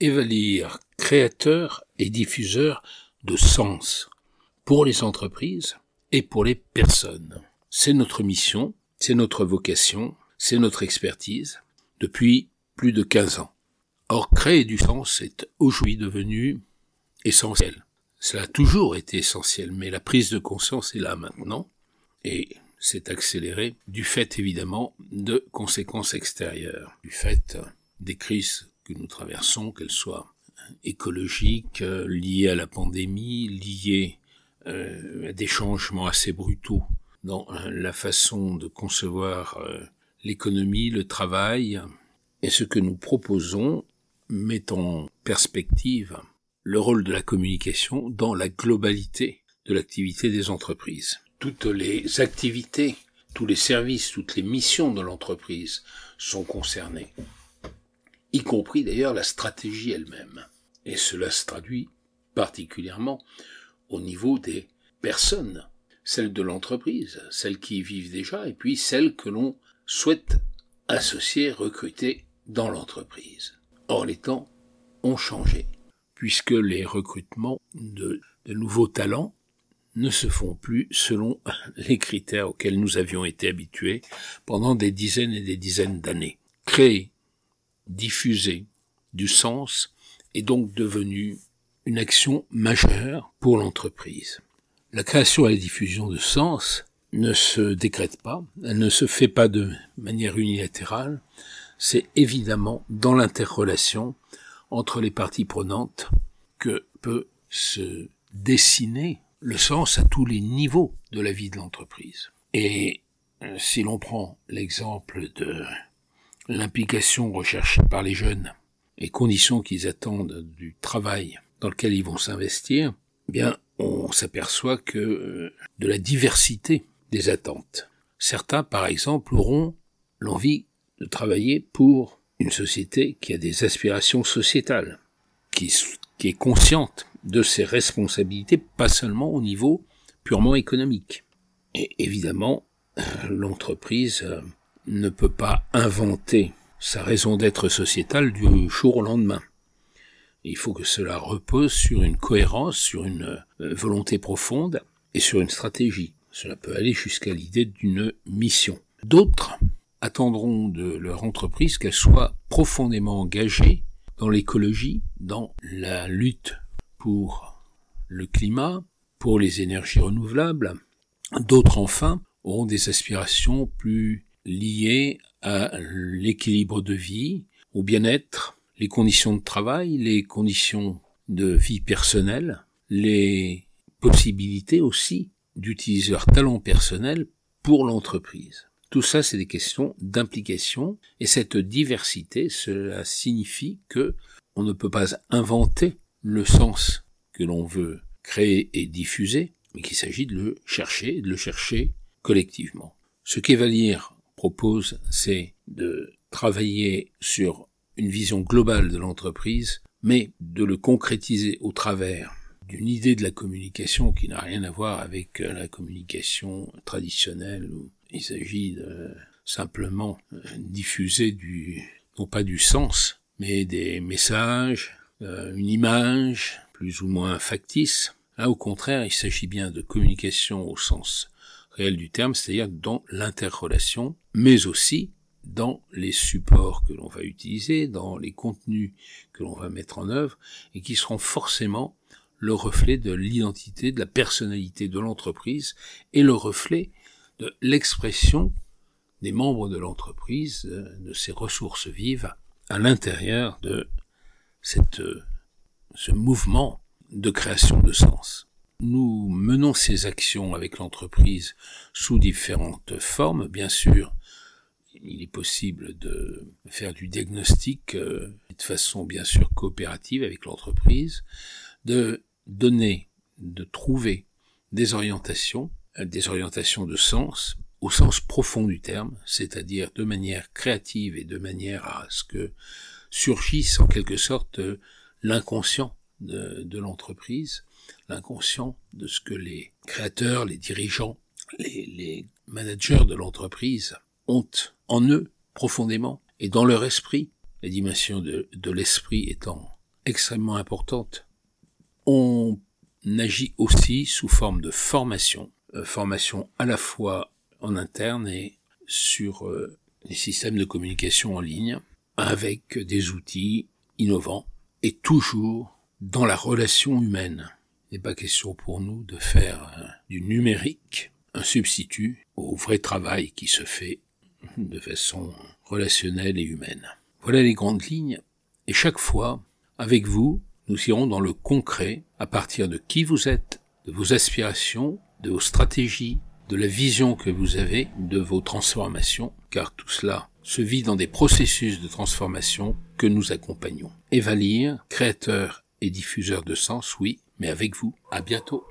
Evalir, créateur et diffuseur de sens pour les entreprises et pour les personnes. C'est notre mission, c'est notre vocation, c'est notre expertise depuis plus de 15 ans. Or, créer du sens est aujourd'hui devenu essentiel. Cela a toujours été essentiel, mais la prise de conscience est là maintenant, et s'est accéléré du fait évidemment de conséquences extérieures, du fait des crises que nous traversons, qu'elles soient écologiques, euh, liées à la pandémie, liées euh, à des changements assez brutaux dans euh, la façon de concevoir l'économie, le travail, et ce que nous proposons met en perspective le rôle de la communication dans la globalité de l'activité des entreprises. Toutes les activités, tous les services, toutes les missions de l'entreprise sont concernés, y compris d'ailleurs la stratégie elle-même. Et cela se traduit particulièrement au niveau des personnes, celles de l'entreprise, celles qui y vivent déjà, et puis celles que l'on souhaite associer, recruter dans l'entreprise. Or, les temps ont changé, puisque les recrutements de, nouveaux talents ne se font plus selon les critères auxquels nous avions été habitués pendant des dizaines et des dizaines d'années. Créer, diffuser du sens est donc devenu une action majeure pour l'entreprise. La création et la diffusion de sens ne se décrète pas, elle ne se fait pas de manière unilatérale, c'est évidemment dans l'interrelation entre les parties prenantes que peut se dessiner le sens à tous les niveaux de la vie de l'entreprise. Et euh, si l'on prend l'exemple de l'implication recherchée par les jeunes et conditions qu'ils attendent du travail dans lequel ils vont s'investir, eh bien, on s'aperçoit que euh, de la diversité des attentes. Certains, par exemple, auront l'envie de travailler pour une société qui a des aspirations sociétales, qui, qui est consciente de ses responsabilités, pas seulement au niveau purement économique. Et évidemment, l'entreprise euh, ne peut pas inventer sa raison d'être sociétale du jour au lendemain. Il faut que cela repose sur une cohérence, sur une euh, volonté profonde et sur une stratégie. Cela peut aller jusqu'à l'idée d'une mission. D'autres attendront de leur entreprise qu'elle soit profondément engagée dans l'écologie, dans la lutte pour le climat, pour les énergies renouvelables. D'autres enfin auront des aspirations plus liées à l'équilibre de vie, au bien-être, les conditions de travail, les conditions de vie personnelle, les possibilités aussi d'utiliser leur talent personnel pour l'entreprise. Tout ça, c'est des questions d'implication, et cette diversité, cela signifie que on ne peut pas inventer le sens que l'on veut créer et diffuser, mais qu'il s'agit de le chercher, de le chercher collectivement. Ce qu'Evalir propose, c'est de travailler sur une vision globale de l'entreprise, mais de le concrétiser au travers d'une idée de la communication qui n'a rien à voir avec la communication traditionnelle il s'agit de simplement euh, diffuser du, non pas du sens, mais des messages, euh, une image plus ou moins factice. Là, au contraire, il s'agit bien de communication au sens réel du terme, c'est-à-dire dans l'interrelation, mais aussi dans les supports que l'on va utiliser, dans les contenus que l'on va mettre en œuvre, et qui seront forcément le reflet de l'identité, de la personnalité de l'entreprise, et le reflet de l'expression des membres de l'entreprise, euh, de ces ressources vives à l'intérieur de cette, euh, ce mouvement de création de sens. Nous menons ces actions avec l'entreprise sous différentes formes. Bien sûr, il est possible de faire du diagnostic euh, de façon bien sûr coopérative avec l'entreprise, de donner, de trouver des orientations des orientations de sens au sens profond du terme, c'est-à-dire de manière créative et de manière à ce que surgisse en quelque sorte l'inconscient de, l'entreprise, l'inconscient de ce que les créateurs, les dirigeants, les, managers de l'entreprise ont en eux profondément et dans leur esprit, la dimension de, l'esprit étant extrêmement importante. On agit aussi sous forme de formation, euh, formation à la fois en interne et sur euh, les systèmes de communication en ligne, avec des outils innovants et toujours dans la relation humaine. Il n'est pas question pour nous de faire euh, du numérique un substitut au vrai travail qui se fait de façon relationnelle et humaine. Voilà les grandes lignes. Et chaque fois, avec vous, nous irons dans le concret à partir de qui vous êtes, de vos aspirations, de vos stratégies, de la vision que vous avez de vos transformations, car tout cela se vit dans des processus de transformation que nous accompagnons. Eva créateur et diffuseur de sens, oui, mais avec vous. À bientôt.